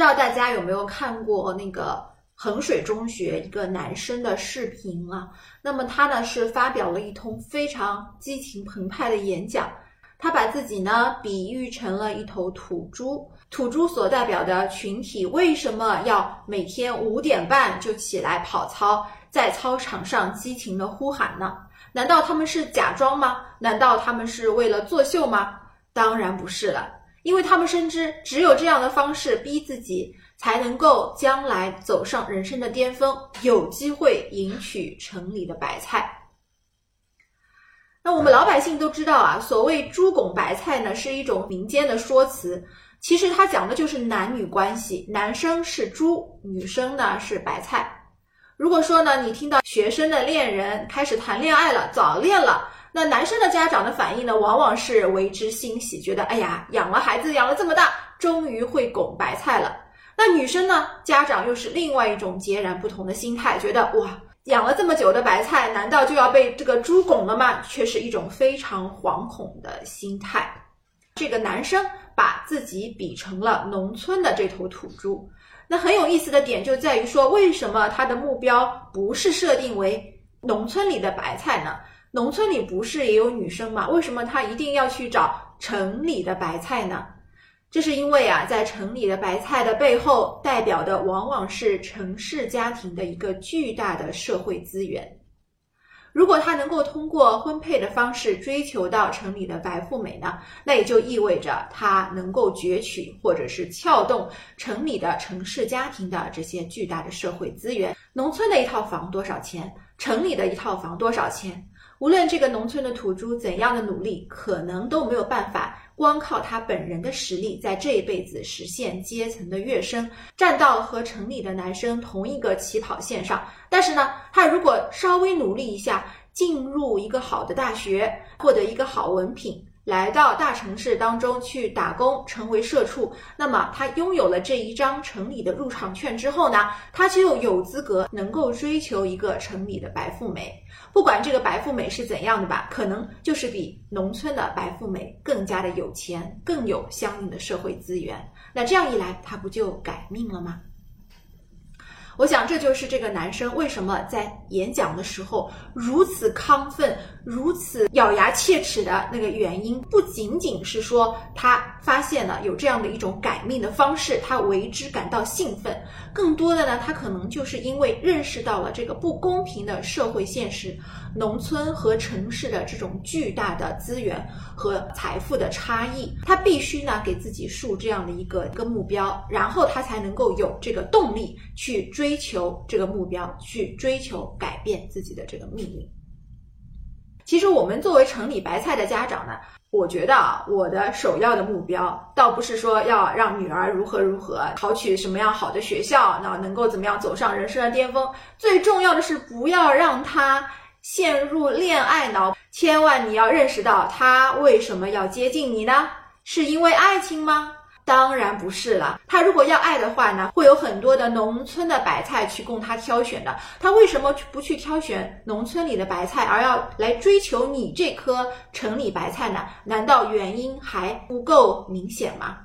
不知道大家有没有看过那个衡水中学一个男生的视频啊？那么他呢是发表了一通非常激情澎湃的演讲，他把自己呢比喻成了一头土猪。土猪所代表的群体为什么要每天五点半就起来跑操，在操场上激情的呼喊呢？难道他们是假装吗？难道他们是为了作秀吗？当然不是了。因为他们深知，只有这样的方式逼自己，才能够将来走上人生的巅峰，有机会迎娶城里的白菜。那我们老百姓都知道啊，所谓“猪拱白菜”呢，是一种民间的说辞，其实它讲的就是男女关系，男生是猪，女生呢是白菜。如果说呢，你听到学生的恋人开始谈恋爱了，早恋了。那男生的家长的反应呢，往往是为之欣喜，觉得哎呀，养了孩子养了这么大，终于会拱白菜了。那女生呢，家长又是另外一种截然不同的心态，觉得哇，养了这么久的白菜，难道就要被这个猪拱了吗？却是一种非常惶恐的心态。这个男生把自己比成了农村的这头土猪，那很有意思的点就在于说，为什么他的目标不是设定为农村里的白菜呢？农村里不是也有女生吗？为什么他一定要去找城里的白菜呢？这是因为啊，在城里的白菜的背后，代表的往往是城市家庭的一个巨大的社会资源。如果他能够通过婚配的方式追求到城里的白富美呢，那也就意味着他能够攫取或者是撬动城里的城市家庭的这些巨大的社会资源。农村的一套房多少钱？城里的一套房多少钱？无论这个农村的土猪怎样的努力，可能都没有办法光靠他本人的实力，在这一辈子实现阶层的跃升，站到和城里的男生同一个起跑线上。但是呢，他如果稍微努力一下，进入一个好的大学，获得一个好文凭。来到大城市当中去打工，成为社畜，那么他拥有了这一张城里的入场券之后呢，他就有资格能够追求一个城里的白富美。不管这个白富美是怎样的吧，可能就是比农村的白富美更加的有钱，更有相应的社会资源。那这样一来，他不就改命了吗？我想，这就是这个男生为什么在演讲的时候如此亢奋、如此咬牙切齿的那个原因。不仅仅是说他发现了有这样的一种改命的方式，他为之感到兴奋。更多的呢，他可能就是因为认识到了这个不公平的社会现实，农村和城市的这种巨大的资源和财富的差异，他必须呢给自己树这样的一个一个目标，然后他才能够有这个动力去追。追求这个目标，去追求改变自己的这个命运。其实，我们作为城里白菜的家长呢，我觉得啊，我的首要的目标，倒不是说要让女儿如何如何考取什么样好的学校，那能够怎么样走上人生的巅峰。最重要的是，不要让她陷入恋爱脑。千万你要认识到，他为什么要接近你呢？是因为爱情吗？当然不是了，他如果要爱的话呢，会有很多的农村的白菜去供他挑选的。他为什么不去挑选农村里的白菜，而要来追求你这颗城里白菜呢？难道原因还不够明显吗？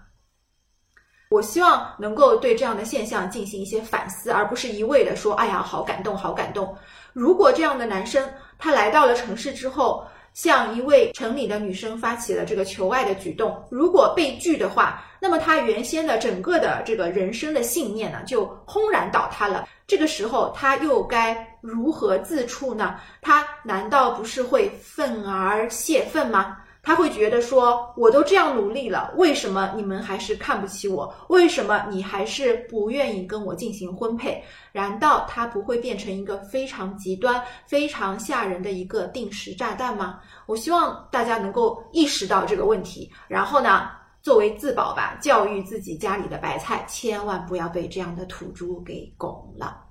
我希望能够对这样的现象进行一些反思，而不是一味的说：“哎呀，好感动，好感动。”如果这样的男生他来到了城市之后，向一位城里的女生发起了这个求爱的举动，如果被拒的话，那么他原先的整个的这个人生的信念呢，就轰然倒塌了。这个时候，他又该如何自处呢？他难道不是会愤而泄愤吗？他会觉得说，我都这样努力了，为什么你们还是看不起我？为什么你还是不愿意跟我进行婚配？难道他不会变成一个非常极端、非常吓人的一个定时炸弹吗？我希望大家能够意识到这个问题，然后呢，作为自保吧，教育自己家里的白菜，千万不要被这样的土猪给拱了。